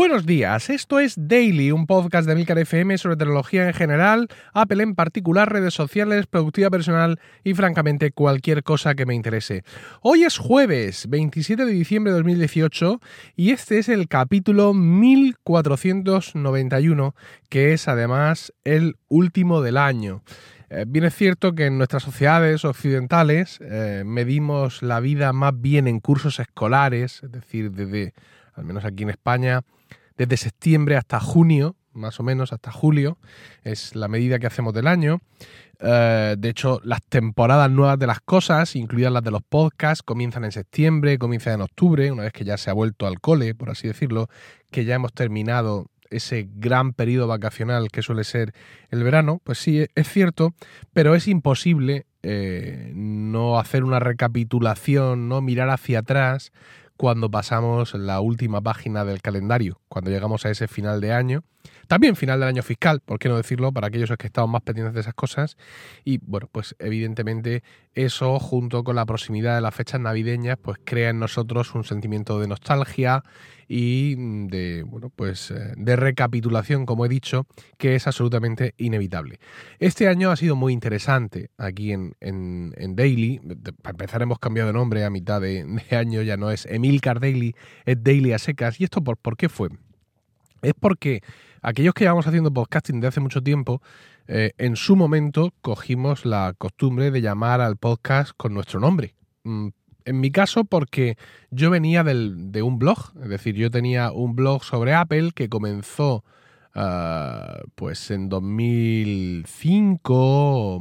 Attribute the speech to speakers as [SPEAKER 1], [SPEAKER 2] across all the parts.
[SPEAKER 1] Buenos días, esto es Daily, un podcast de Milcar FM sobre tecnología en general, Apple en particular, redes sociales, productividad personal y francamente cualquier cosa que me interese. Hoy es jueves 27 de diciembre de 2018 y este es el capítulo 1491, que es además el último del año. Eh, bien es cierto que en nuestras sociedades occidentales eh, medimos la vida más bien en cursos escolares, es decir, desde, al menos aquí en España, desde septiembre hasta junio, más o menos hasta julio, es la medida que hacemos del año. Eh, de hecho, las temporadas nuevas de las cosas, incluidas las de los podcasts, comienzan en septiembre, comienzan en octubre, una vez que ya se ha vuelto al cole, por así decirlo, que ya hemos terminado ese gran periodo vacacional que suele ser el verano, pues sí, es cierto, pero es imposible eh, no hacer una recapitulación, no mirar hacia atrás cuando pasamos la última página del calendario, cuando llegamos a ese final de año. También final del año fiscal, por qué no decirlo, para aquellos que estamos más pendientes de esas cosas. Y bueno, pues evidentemente eso, junto con la proximidad de las fechas navideñas, pues crea en nosotros un sentimiento de nostalgia y de, bueno, pues eh, de recapitulación, como he dicho, que es absolutamente inevitable. Este año ha sido muy interesante aquí en, Daily. Para empezar, hemos cambiado de nombre a mitad de, año, ya no es Emilcar Daily, es Daily a secas. ¿Y esto por, por qué fue? Es porque aquellos que llevamos haciendo podcasting de hace mucho tiempo, eh, en su momento cogimos la costumbre de llamar al podcast con nuestro nombre. Mm, en mi caso, porque yo venía de un blog, es decir, yo tenía un blog sobre Apple que comenzó ah, pues en 2005,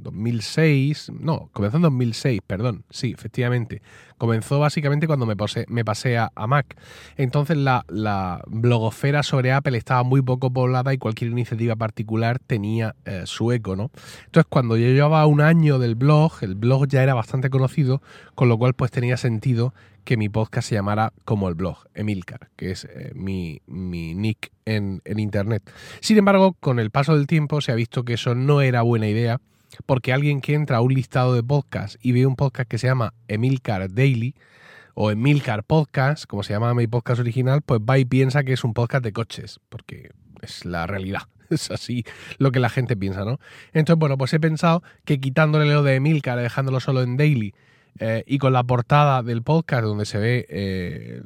[SPEAKER 1] 2006, no, comenzó en 2006, perdón, sí, efectivamente. Comenzó básicamente cuando me, me pasé a, Mac. Entonces la, la, blogosfera sobre Apple estaba muy poco poblada y cualquier iniciativa particular tenía eh, su eco, ¿no? Entonces cuando yo llevaba un año del blog, el blog ya era bastante conocido, con lo cual pues tenía sentido que mi podcast se llamara como el blog, Emilcar, que es eh, mi, mi, nick en, en Internet. Sin embargo, con el paso del tiempo se ha visto que eso no era buena idea porque alguien que entra a un listado de podcasts y ve un podcast que se llama Emilcar Daily o Emilcar Podcast, como se llama mi podcast original, pues va y piensa que es un podcast de coches, porque es la realidad. Es así lo que la gente piensa, ¿no? Entonces, bueno, pues he pensado que quitándole lo de Emilcar, dejándolo solo en Daily eh, y con la portada del podcast donde se ve eh,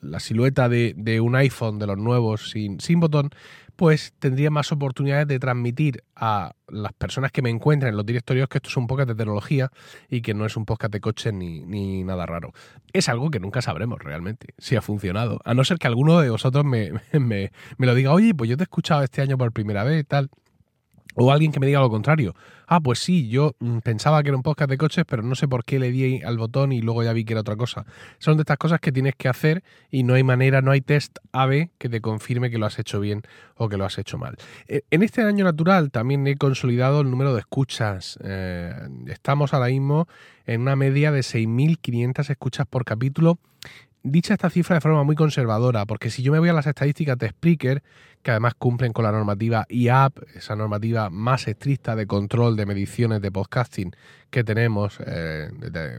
[SPEAKER 1] la silueta de, un iPhone de los nuevos sin, sin botón, pues tendría más oportunidades de transmitir a las personas que me encuentren en los directorios que esto es un podcast de tecnología y que no es un podcast de coche ni, ni nada raro. Es algo que nunca sabremos realmente si ha funcionado, a no ser que alguno de vosotros me, me, me lo diga, oye, pues yo te he escuchado este año por primera vez y tal. O alguien que me diga lo contrario. Ah, pues sí, yo mm, pensaba que era un podcast de coches, pero no sé por qué le di al botón y luego ya vi que era otra cosa. Son de estas cosas que tienes que hacer y no hay manera, no hay test AB que te confirme que lo has hecho bien o que lo has hecho mal. E, en este año natural también he consolidado el número de escuchas. Eh, estamos ahora mismo en una media de 6.500 escuchas por capítulo dicha esta cifra de forma muy conservadora, porque si yo me voy a las estadísticas de Spreaker, que además cumplen con la normativa IAP, esa normativa más estricta de control de mediciones de podcasting que tenemos eh,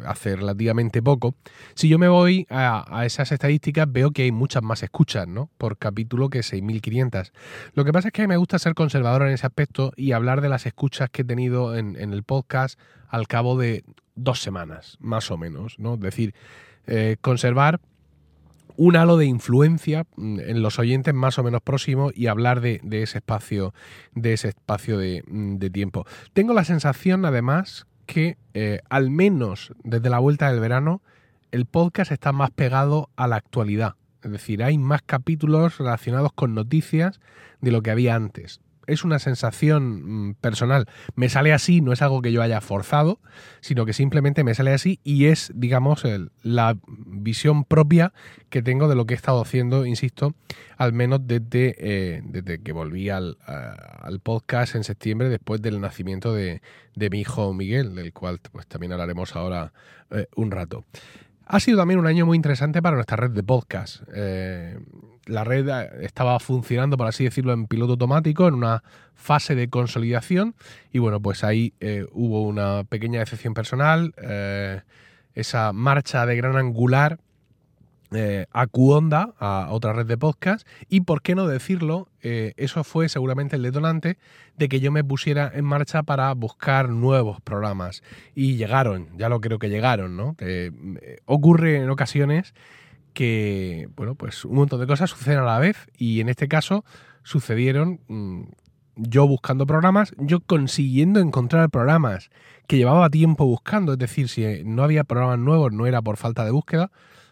[SPEAKER 1] hace relativamente poco, si yo me voy a, esas estadísticas veo que hay muchas más escuchas ¿no? por capítulo que 6.500. Lo que pasa es que me gusta ser conservador en ese aspecto y hablar de las escuchas que he tenido en, el podcast al cabo de dos semanas, más o menos, ¿no? Es decir, eh, conservar un halo de influencia mm, en los oyentes más o menos próximos y hablar de, ese espacio, de ese espacio mm, de, tiempo. Tengo la sensación, además, que eh, al menos desde la vuelta del verano, el podcast está más pegado a la actualidad. Es decir, hay más capítulos relacionados con noticias de lo que había antes es una sensación mm, personal. Me sale así, no es algo que yo haya forzado, sino que simplemente me sale así y es, digamos, la visión propia que tengo de lo que he estado haciendo, insisto, al menos desde, eh, desde que volví al, podcast en septiembre, después del nacimiento de, mi hijo Miguel, del cual pues, también hablaremos ahora eh, un rato. Ha sido también un año muy interesante para nuestra red de podcast. Eh, la red estaba funcionando, por así decirlo, en piloto automático, en una fase de consolidación. Y bueno, pues ahí eh, hubo una pequeña decepción personal. Eh, esa marcha de gran angular eh, a Cuonda, a otra red de podcast, y por qué no decirlo, eso fue seguramente el detonante de que yo me pusiera en marcha para buscar nuevos programas. Y llegaron, ya lo creo que llegaron, ¿no? Ocurre en ocasiones que, bueno, pues un montón de cosas suceden a la vez, y en este caso sucedieron mm, yo buscando programas, yo consiguiendo encontrar programas que llevaba tiempo buscando, es decir, si no había programas nuevos no era por falta de búsqueda,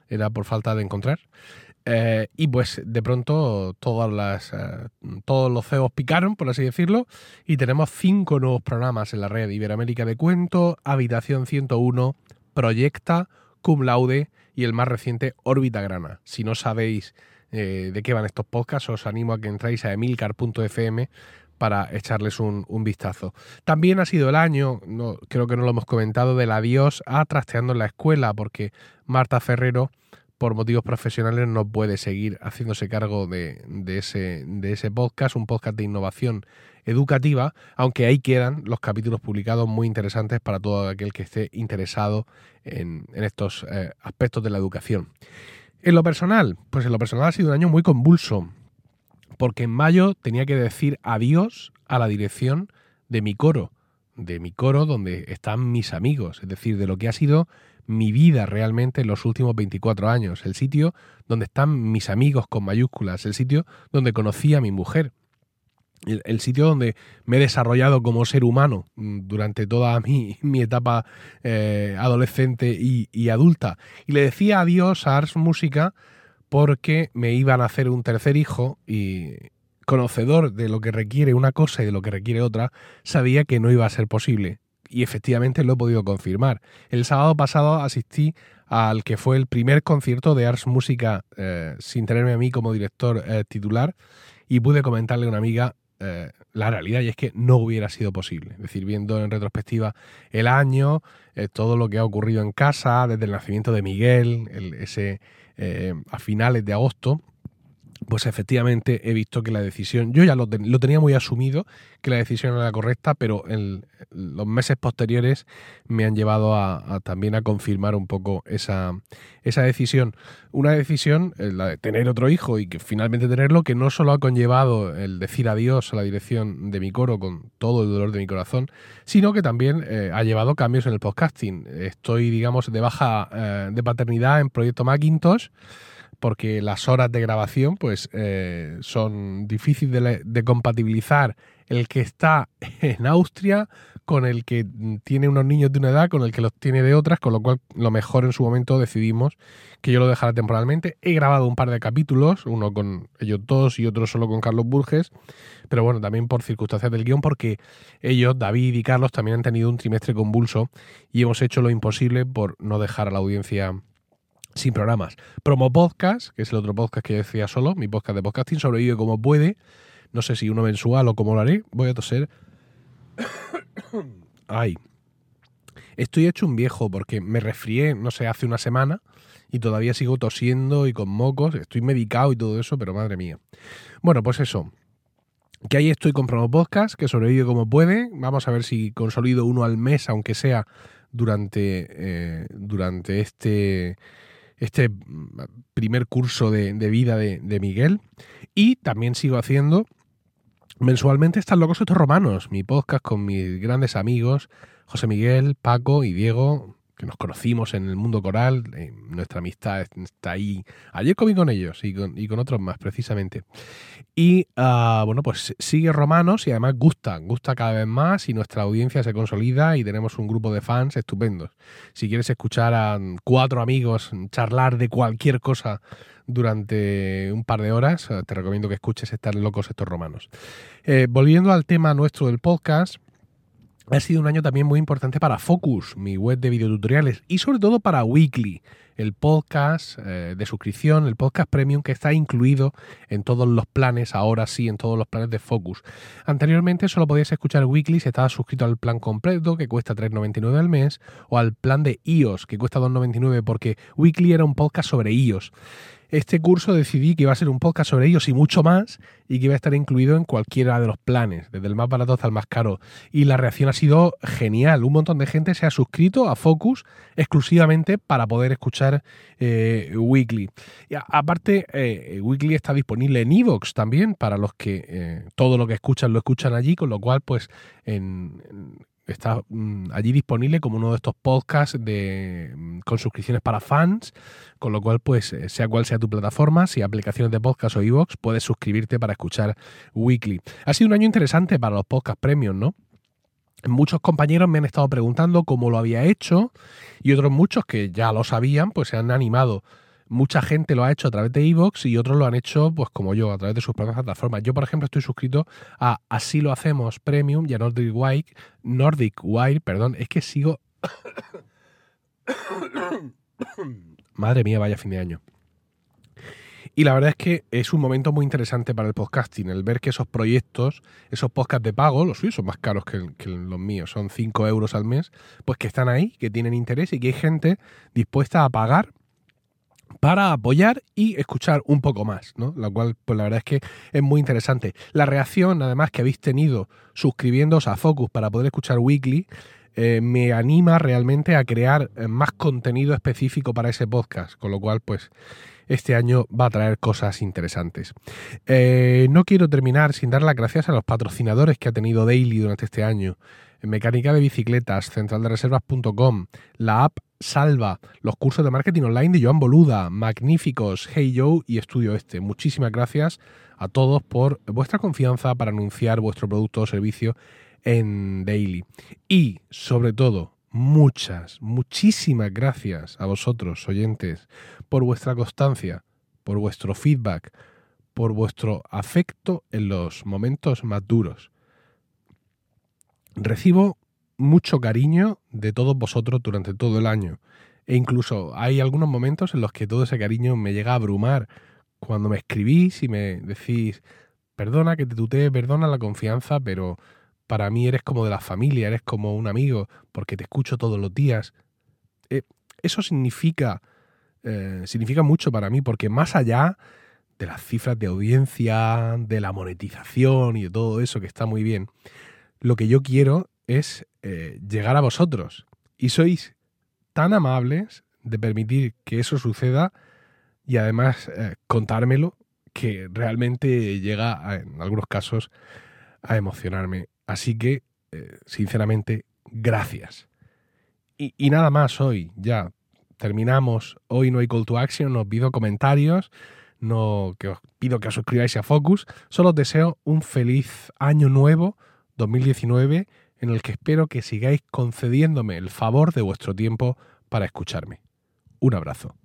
[SPEAKER 1] era por falta de encontrar. Eh, y pues de pronto todas las, eh, todos los CEOs picaron, por así decirlo, y tenemos cinco nuevos programas en la red Iberoamérica de Cuento, Habitación 101, Proyecta, Cum Laude y el más reciente Órbita Grana. Si no sabéis eh, de qué van estos podcasts, os animo a que entréis a emilcar.fm para echarles un, vistazo. También ha sido el año, no, creo que no lo hemos comentado, del adiós a Trasteando en la Escuela, porque Marta Ferrero, por motivos profesionales, no puede seguir haciéndose cargo de, ese, de ese podcast, un podcast de innovación educativa, aunque ahí quedan los capítulos publicados muy interesantes para todo aquel que esté interesado en, estos eh, aspectos de la educación. En lo personal, pues en lo personal ha sido un año muy convulso porque en mayo tenía que decir adiós a la dirección de mi coro, de mi coro donde están mis amigos, es decir, de lo que ha sido mi vida realmente en los últimos 24 años, el sitio donde están mis amigos con mayúsculas, el sitio donde conocí a mi mujer, el, sitio donde me he desarrollado como ser humano mm, durante toda mi, etapa eh, adolescente y, y, adulta. Y le decía adiós a Ars Música porque me iban a hacer un tercer hijo y conocedor de lo que requiere una cosa y de lo que requiere otra, sabía que no iba a ser posible. Y efectivamente lo he podido confirmar. El sábado pasado asistí al que fue el primer concierto de Ars Música eh, sin tenerme a mí como director eh, titular y pude comentarle a una amiga eh, la realidad y es que no hubiera sido posible. Es decir, viendo en retrospectiva el año, todo lo que ha ocurrido en casa, desde el nacimiento de Miguel, ese eh, a finales de agosto, pues efectivamente he visto que la decisión, yo ya lo, tenía muy asumido, que la decisión era correcta, pero en los meses posteriores me han llevado a, también a confirmar un poco esa, esa decisión. Una decisión, eh, la de tener otro hijo y que finalmente tenerlo, que no solo ha conllevado el decir adiós a la dirección de mi coro con todo el dolor de mi corazón, sino que también eh, ha llevado cambios en el podcasting. Estoy, digamos, de baja de paternidad en Proyecto Macintosh porque las horas de grabación pues eh, son difíciles de, compatibilizar el que está en Austria con el que tiene unos niños de una edad, con el que los tiene de otras, con lo cual lo mejor en su momento decidimos que yo lo dejara temporalmente. He grabado un par de capítulos, uno con ellos dos y otro solo con Carlos Burges, pero bueno, también por circunstancias del guion, porque ellos, David y Carlos, también han tenido un trimestre convulso y hemos hecho lo imposible por no dejar a la audiencia sin programas. Promo Podcast, que es el otro podcast que decía solo, mi podcast de podcasting, sobrevive como puede. No sé si uno mensual o cómo lo haré. Voy a toser. Ay. Estoy hecho un viejo porque me resfrié, no sé, hace una semana y todavía sigo tosiendo y con mocos. Estoy medicado y todo eso, pero madre mía. Bueno, pues eso. Que ahí estoy con Promo Podcast, que sobrevive como puede. Vamos a ver si consolido uno al mes, aunque sea durante, eh, durante este este mm, primer curso de, vida de, Miguel. Y también sigo haciendo mensualmente Están locos estos romanos, mi podcast con mis grandes amigos, José Miguel, Paco y Diego, que nos conocimos en el mundo coral, eh, nuestra amistad está ahí. Ayer comí con ellos y con, y con otros más, precisamente. Y ah, bueno, pues sigue Romanos y además gusta, gusta cada vez más y nuestra audiencia se consolida y tenemos un grupo de fans estupendos. Si quieres escuchar a cuatro amigos charlar de cualquier cosa durante un par de horas, te recomiendo que escuches Estar locos estos romanos. Eh, volviendo al tema nuestro del podcast, ha sido un año también muy importante para Focus, mi web de videotutoriales, y sobre todo para Weekly, el podcast eh, de suscripción, el podcast premium que está incluido en todos los planes, ahora sí, en todos los planes de Focus. Anteriormente solo podías escuchar Weekly si estabas suscrito al plan completo, que cuesta 3,99 al mes, o al plan de iOS, que cuesta 2,99, porque Weekly era un podcast sobre iOS este curso decidí que iba a ser un podcast sobre ellos y mucho más y que iba a estar incluido en cualquiera de los planes, desde el más barato hasta el más caro. Y la reacción ha sido genial. Un montón de gente se ha suscrito a Focus exclusivamente para poder escuchar eh, Weekly. Y aparte, eh, Weekly está disponible en Evox también, para los que todo lo que escuchan lo escuchan allí, con lo cual, pues, está mm, allí disponible como uno de estos podcasts de, mm, con suscripciones para fans, con lo cual, pues, sea cual sea tu plataforma, si aplicaciones de podcast o Evox, puedes suscribirte para escuchar Weekly. Ha sido un año interesante para los podcast premium, ¿no? Muchos compañeros me han estado preguntando cómo lo había hecho y otros muchos que ya lo sabían, pues se han animado. Mucha gente lo ha hecho a través de Evox y otros lo han hecho, pues como yo, a través de sus propias plataformas. Yo, por ejemplo, estoy suscrito a Así lo hacemos Premium y a Nordic Wire. Nordic Wire, perdón, es que sigo. Madre mía, vaya fin de año. Y la verdad es que es un momento muy interesante para el podcasting, el ver que esos proyectos, esos podcasts de pago, los suyos son más caros que, los míos, son 5 euros al mes, pues que están ahí, que tienen interés y que hay gente dispuesta a pagar para apoyar y escuchar un poco más, ¿no? Lo cual, pues la verdad es que es muy interesante. La reacción, además, que habéis tenido suscribiéndoos a Focus para poder escuchar Weekly, eh, me anima realmente a crear eh, más contenido específico para ese podcast, con lo cual, pues este año va a traer cosas interesantes. Eh, no quiero terminar sin dar las gracias a los patrocinadores que ha tenido Daily durante este año. Mecánica de bicicletas, centraldereservas.com, la app Salva, los cursos de marketing online de Joan Boluda, magníficos, Hey Joe y Estudio Este. Muchísimas gracias a todos por vuestra confianza para anunciar vuestro producto o servicio en Daily. Y, sobre todo, muchas, muchísimas gracias a vosotros, oyentes, por vuestra constancia, por vuestro feedback, por vuestro afecto en los momentos más duros. Recibo mucho cariño de todos vosotros durante todo el año. E incluso hay algunos momentos en los que todo ese cariño me llega a abrumar. Cuando me escribís y me decís, perdona que te tutee, perdona la confianza, pero para mí eres como de la familia, eres como un amigo, porque te escucho todos los días. Eh, eso significa, eh, significa mucho para mí, porque más allá de las cifras de audiencia, de la monetización y de todo eso que está muy bien, lo que yo quiero es eh, llegar a vosotros. Y sois tan amables de permitir que eso suceda y además contármelo que realmente llega en algunos casos a emocionarme. Así que, eh, sinceramente, gracias. Y, nada más hoy, ya terminamos. Hoy no hay call to action, os pido comentarios, no, que os pido que os suscribáis a Focus. Solo os deseo un feliz año nuevo, 2019, en el que espero que sigáis concediéndome el favor de vuestro tiempo para escucharme. Un abrazo.